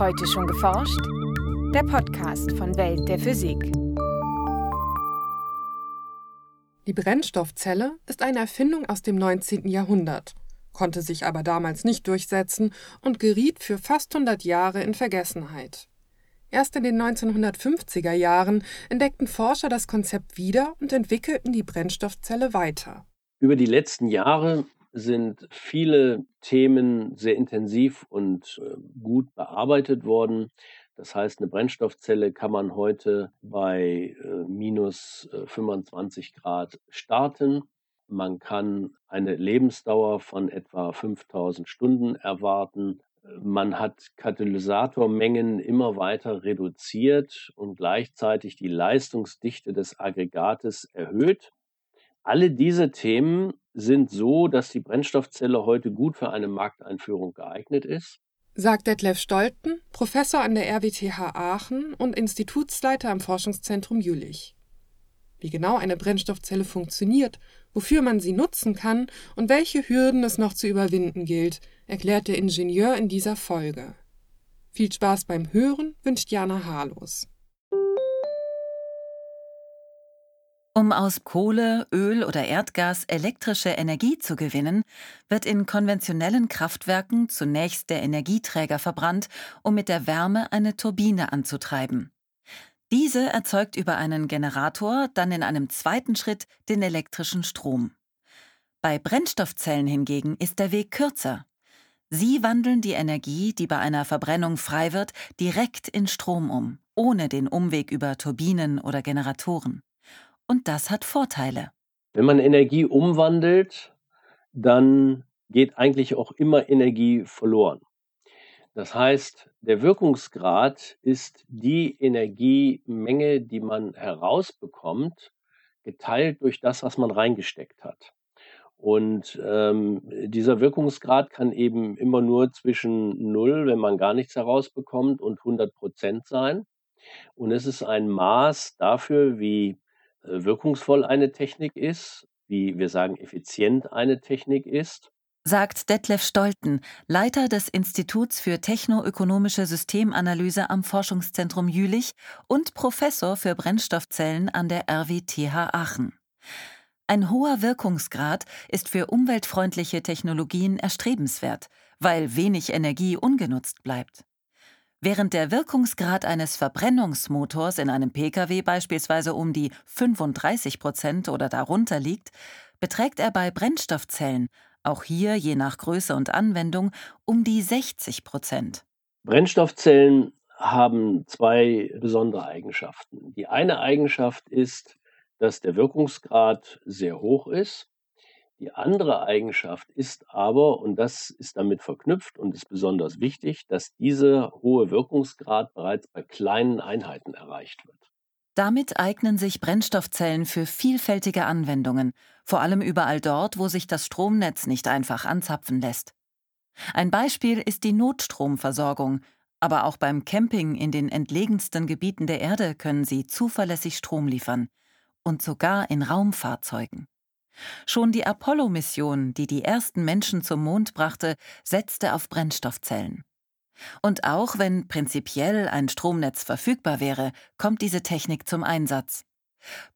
Heute schon geforscht? Der Podcast von Welt der Physik. Die Brennstoffzelle ist eine Erfindung aus dem 19. Jahrhundert, konnte sich aber damals nicht durchsetzen und geriet für fast 100 Jahre in Vergessenheit. Erst in den 1950er Jahren entdeckten Forscher das Konzept wieder und entwickelten die Brennstoffzelle weiter. Über die letzten Jahre sind viele Themen sehr intensiv und äh, gut bearbeitet worden. Das heißt, eine Brennstoffzelle kann man heute bei äh, minus 25 äh, Grad starten. Man kann eine Lebensdauer von etwa 5000 Stunden erwarten. Man hat Katalysatormengen immer weiter reduziert und gleichzeitig die Leistungsdichte des Aggregates erhöht. Alle diese Themen sind so, dass die Brennstoffzelle heute gut für eine Markteinführung geeignet ist. Sagt Detlef Stolten, Professor an der RWTH Aachen und Institutsleiter am Forschungszentrum Jülich. Wie genau eine Brennstoffzelle funktioniert, wofür man sie nutzen kann und welche Hürden es noch zu überwinden gilt, erklärt der Ingenieur in dieser Folge. Viel Spaß beim Hören wünscht Jana Harlos. Um aus Kohle, Öl oder Erdgas elektrische Energie zu gewinnen, wird in konventionellen Kraftwerken zunächst der Energieträger verbrannt, um mit der Wärme eine Turbine anzutreiben. Diese erzeugt über einen Generator dann in einem zweiten Schritt den elektrischen Strom. Bei Brennstoffzellen hingegen ist der Weg kürzer. Sie wandeln die Energie, die bei einer Verbrennung frei wird, direkt in Strom um, ohne den Umweg über Turbinen oder Generatoren. Und das hat Vorteile. Wenn man Energie umwandelt, dann geht eigentlich auch immer Energie verloren. Das heißt, der Wirkungsgrad ist die Energiemenge, die man herausbekommt, geteilt durch das, was man reingesteckt hat. Und ähm, dieser Wirkungsgrad kann eben immer nur zwischen 0, wenn man gar nichts herausbekommt, und 100 Prozent sein. Und es ist ein Maß dafür, wie wirkungsvoll eine Technik ist, wie wir sagen, effizient eine Technik ist sagt Detlef Stolten, Leiter des Instituts für technoökonomische Systemanalyse am Forschungszentrum Jülich und Professor für Brennstoffzellen an der RWTH Aachen. Ein hoher Wirkungsgrad ist für umweltfreundliche Technologien erstrebenswert, weil wenig Energie ungenutzt bleibt. Während der Wirkungsgrad eines Verbrennungsmotors in einem Pkw beispielsweise um die 35 Prozent oder darunter liegt, beträgt er bei Brennstoffzellen auch hier je nach Größe und Anwendung um die 60 Prozent. Brennstoffzellen haben zwei besondere Eigenschaften. Die eine Eigenschaft ist, dass der Wirkungsgrad sehr hoch ist. Die andere Eigenschaft ist aber, und das ist damit verknüpft und ist besonders wichtig, dass dieser hohe Wirkungsgrad bereits bei kleinen Einheiten erreicht wird. Damit eignen sich Brennstoffzellen für vielfältige Anwendungen, vor allem überall dort, wo sich das Stromnetz nicht einfach anzapfen lässt. Ein Beispiel ist die Notstromversorgung, aber auch beim Camping in den entlegensten Gebieten der Erde können sie zuverlässig Strom liefern und sogar in Raumfahrzeugen. Schon die Apollo-Mission, die die ersten Menschen zum Mond brachte, setzte auf Brennstoffzellen. Und auch wenn prinzipiell ein Stromnetz verfügbar wäre, kommt diese Technik zum Einsatz.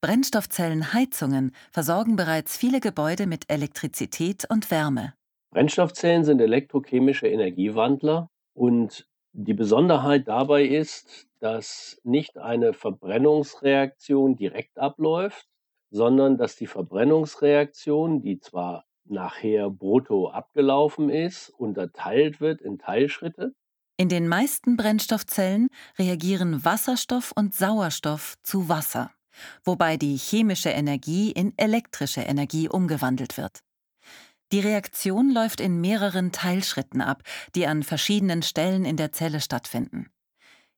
Brennstoffzellenheizungen versorgen bereits viele Gebäude mit Elektrizität und Wärme. Brennstoffzellen sind elektrochemische Energiewandler und die Besonderheit dabei ist, dass nicht eine Verbrennungsreaktion direkt abläuft, sondern dass die Verbrennungsreaktion, die zwar nachher brutto abgelaufen ist, unterteilt wird in Teilschritte in den meisten Brennstoffzellen reagieren Wasserstoff und Sauerstoff zu Wasser, wobei die chemische Energie in elektrische Energie umgewandelt wird. Die Reaktion läuft in mehreren Teilschritten ab, die an verschiedenen Stellen in der Zelle stattfinden.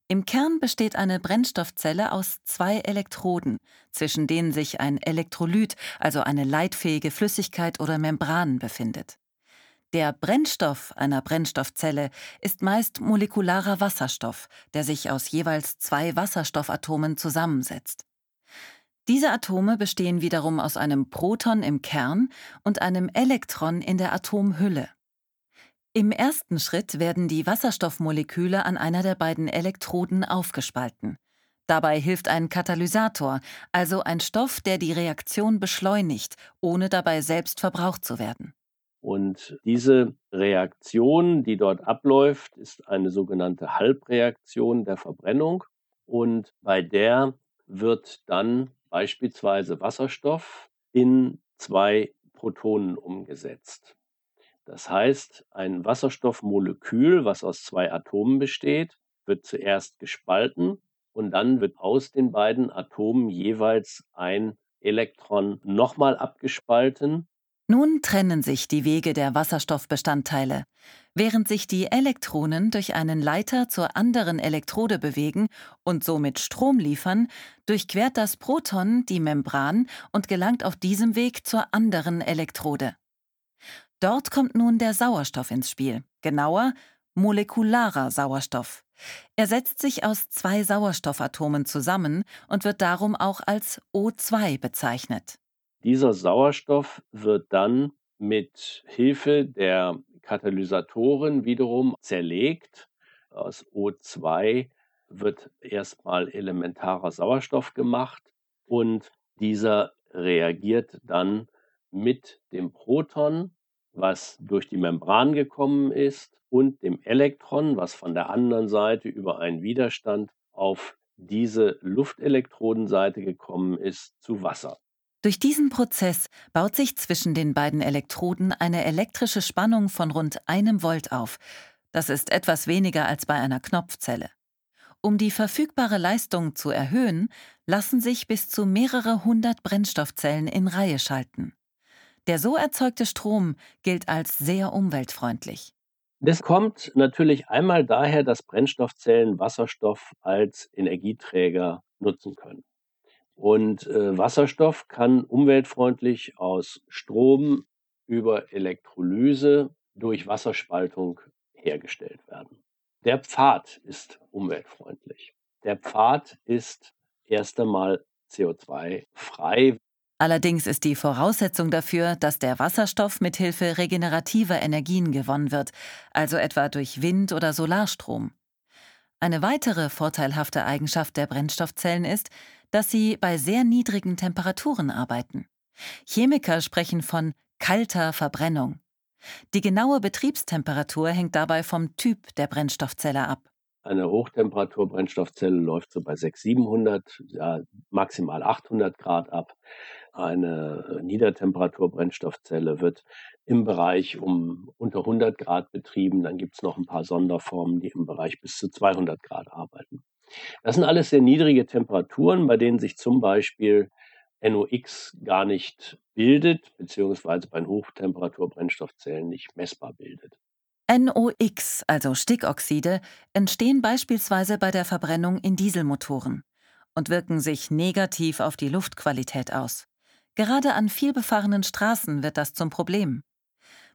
Im Kern besteht eine Brennstoffzelle aus zwei Elektroden, zwischen denen sich ein Elektrolyt, also eine leitfähige Flüssigkeit oder Membran, befindet. Der Brennstoff einer Brennstoffzelle ist meist molekularer Wasserstoff, der sich aus jeweils zwei Wasserstoffatomen zusammensetzt. Diese Atome bestehen wiederum aus einem Proton im Kern und einem Elektron in der Atomhülle. Im ersten Schritt werden die Wasserstoffmoleküle an einer der beiden Elektroden aufgespalten. Dabei hilft ein Katalysator, also ein Stoff, der die Reaktion beschleunigt, ohne dabei selbst verbraucht zu werden. Und diese Reaktion, die dort abläuft, ist eine sogenannte Halbreaktion der Verbrennung. Und bei der wird dann beispielsweise Wasserstoff in zwei Protonen umgesetzt. Das heißt, ein Wasserstoffmolekül, was aus zwei Atomen besteht, wird zuerst gespalten und dann wird aus den beiden Atomen jeweils ein Elektron nochmal abgespalten. Nun trennen sich die Wege der Wasserstoffbestandteile. Während sich die Elektronen durch einen Leiter zur anderen Elektrode bewegen und somit Strom liefern, durchquert das Proton die Membran und gelangt auf diesem Weg zur anderen Elektrode. Dort kommt nun der Sauerstoff ins Spiel, genauer molekularer Sauerstoff. Er setzt sich aus zwei Sauerstoffatomen zusammen und wird darum auch als O2 bezeichnet. Dieser Sauerstoff wird dann mit Hilfe der Katalysatoren wiederum zerlegt. Aus O2 wird erstmal elementarer Sauerstoff gemacht und dieser reagiert dann mit dem Proton, was durch die Membran gekommen ist, und dem Elektron, was von der anderen Seite über einen Widerstand auf diese Luftelektrodenseite gekommen ist, zu Wasser. Durch diesen Prozess baut sich zwischen den beiden Elektroden eine elektrische Spannung von rund einem Volt auf. Das ist etwas weniger als bei einer Knopfzelle. Um die verfügbare Leistung zu erhöhen, lassen sich bis zu mehrere hundert Brennstoffzellen in Reihe schalten. Der so erzeugte Strom gilt als sehr umweltfreundlich. Das kommt natürlich einmal daher, dass Brennstoffzellen Wasserstoff als Energieträger nutzen können. Und äh, Wasserstoff kann umweltfreundlich aus Strom über Elektrolyse durch Wasserspaltung hergestellt werden. Der Pfad ist umweltfreundlich. Der Pfad ist erst einmal CO2-frei, Allerdings ist die Voraussetzung dafür, dass der Wasserstoff mithilfe regenerativer Energien gewonnen wird, also etwa durch Wind- oder Solarstrom. Eine weitere vorteilhafte Eigenschaft der Brennstoffzellen ist, dass sie bei sehr niedrigen Temperaturen arbeiten. Chemiker sprechen von kalter Verbrennung. Die genaue Betriebstemperatur hängt dabei vom Typ der Brennstoffzelle ab. Eine Hochtemperatur-Brennstoffzelle läuft so bei 600, 700, ja, maximal 800 Grad ab. Eine Niedertemperatur-Brennstoffzelle wird im Bereich um unter 100 Grad betrieben. Dann gibt es noch ein paar Sonderformen, die im Bereich bis zu 200 Grad arbeiten. Das sind alles sehr niedrige Temperaturen, bei denen sich zum Beispiel NOx gar nicht bildet, beziehungsweise bei Hochtemperatur-Brennstoffzellen nicht messbar bildet. NOx, also Stickoxide, entstehen beispielsweise bei der Verbrennung in Dieselmotoren und wirken sich negativ auf die Luftqualität aus. Gerade an vielbefahrenen Straßen wird das zum Problem.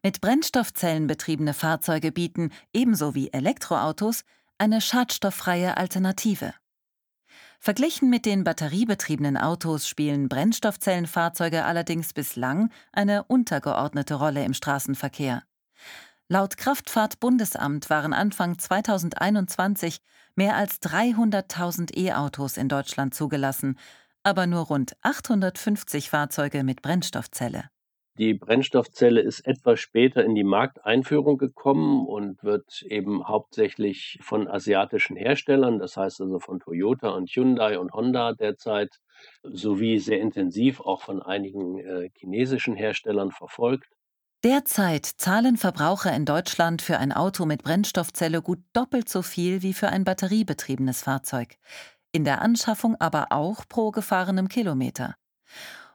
Mit Brennstoffzellen betriebene Fahrzeuge bieten, ebenso wie Elektroautos, eine schadstofffreie Alternative. Verglichen mit den batteriebetriebenen Autos spielen Brennstoffzellenfahrzeuge allerdings bislang eine untergeordnete Rolle im Straßenverkehr. Laut Kraftfahrtbundesamt waren Anfang 2021 mehr als 300.000 E-Autos in Deutschland zugelassen, aber nur rund 850 Fahrzeuge mit Brennstoffzelle. Die Brennstoffzelle ist etwas später in die Markteinführung gekommen und wird eben hauptsächlich von asiatischen Herstellern, das heißt also von Toyota und Hyundai und Honda derzeit, sowie sehr intensiv auch von einigen äh, chinesischen Herstellern verfolgt. Derzeit zahlen Verbraucher in Deutschland für ein Auto mit Brennstoffzelle gut doppelt so viel wie für ein batteriebetriebenes Fahrzeug, in der Anschaffung aber auch pro gefahrenem Kilometer.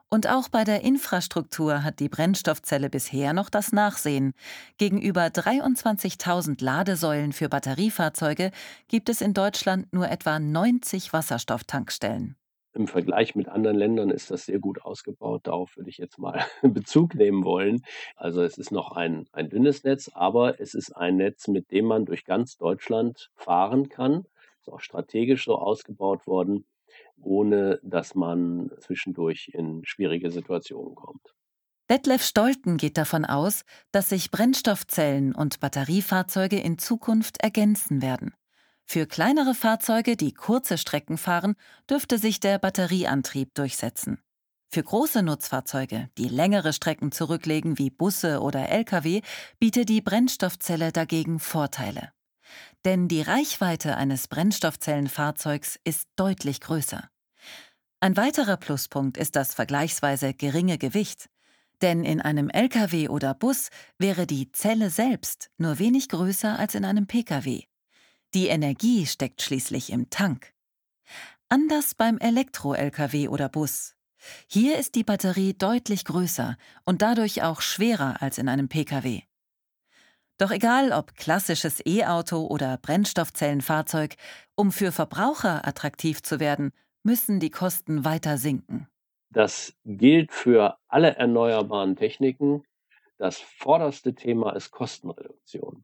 Und auch bei der Infrastruktur hat die Brennstoffzelle bisher noch das Nachsehen. Gegenüber 23.000 Ladesäulen für Batteriefahrzeuge gibt es in Deutschland nur etwa 90 Wasserstofftankstellen. Im Vergleich mit anderen Ländern ist das sehr gut ausgebaut. Darauf würde ich jetzt mal Bezug nehmen wollen. Also es ist noch ein, ein dünnes Netz, aber es ist ein Netz, mit dem man durch ganz Deutschland fahren kann. Ist auch strategisch so ausgebaut worden, ohne dass man zwischendurch in schwierige Situationen kommt. Detlef Stolten geht davon aus, dass sich Brennstoffzellen und Batteriefahrzeuge in Zukunft ergänzen werden. Für kleinere Fahrzeuge, die kurze Strecken fahren, dürfte sich der Batterieantrieb durchsetzen. Für große Nutzfahrzeuge, die längere Strecken zurücklegen wie Busse oder Lkw, bietet die Brennstoffzelle dagegen Vorteile. Denn die Reichweite eines Brennstoffzellenfahrzeugs ist deutlich größer. Ein weiterer Pluspunkt ist das vergleichsweise geringe Gewicht. Denn in einem Lkw oder Bus wäre die Zelle selbst nur wenig größer als in einem Pkw. Die Energie steckt schließlich im Tank. Anders beim Elektro-Lkw oder Bus. Hier ist die Batterie deutlich größer und dadurch auch schwerer als in einem Pkw. Doch egal ob klassisches E-Auto oder Brennstoffzellenfahrzeug, um für Verbraucher attraktiv zu werden, müssen die Kosten weiter sinken. Das gilt für alle erneuerbaren Techniken. Das vorderste Thema ist Kostenreduktion.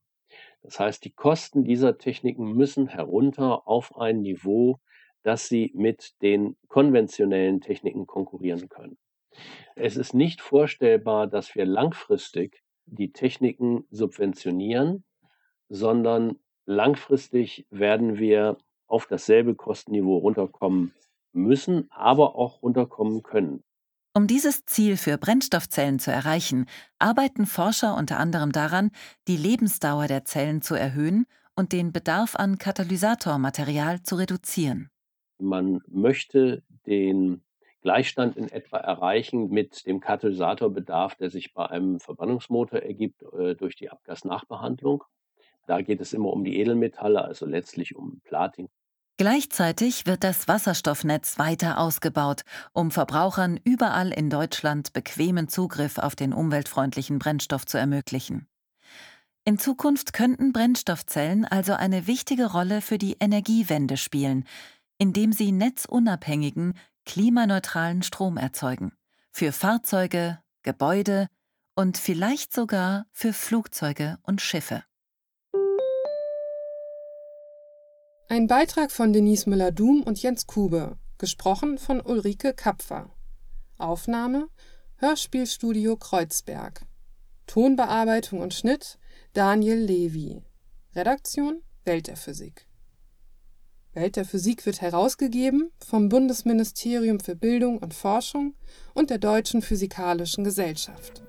Das heißt, die Kosten dieser Techniken müssen herunter auf ein Niveau, dass sie mit den konventionellen Techniken konkurrieren können. Es ist nicht vorstellbar, dass wir langfristig die Techniken subventionieren, sondern langfristig werden wir auf dasselbe Kostenniveau runterkommen müssen, aber auch runterkommen können. Um dieses Ziel für Brennstoffzellen zu erreichen, arbeiten Forscher unter anderem daran, die Lebensdauer der Zellen zu erhöhen und den Bedarf an Katalysatormaterial zu reduzieren. Man möchte den Gleichstand in etwa erreichen mit dem Katalysatorbedarf, der sich bei einem Verbrennungsmotor ergibt äh, durch die Abgasnachbehandlung. Da geht es immer um die Edelmetalle, also letztlich um Platin. Gleichzeitig wird das Wasserstoffnetz weiter ausgebaut, um Verbrauchern überall in Deutschland bequemen Zugriff auf den umweltfreundlichen Brennstoff zu ermöglichen. In Zukunft könnten Brennstoffzellen also eine wichtige Rolle für die Energiewende spielen, indem sie netzunabhängigen, klimaneutralen Strom erzeugen. Für Fahrzeuge, Gebäude und vielleicht sogar für Flugzeuge und Schiffe. Ein Beitrag von Denise Müller-Dum und Jens Kube, gesprochen von Ulrike Kapfer. Aufnahme Hörspielstudio Kreuzberg. Tonbearbeitung und Schnitt Daniel Levy. Redaktion Welt der Physik. Welt der Physik wird herausgegeben vom Bundesministerium für Bildung und Forschung und der Deutschen Physikalischen Gesellschaft.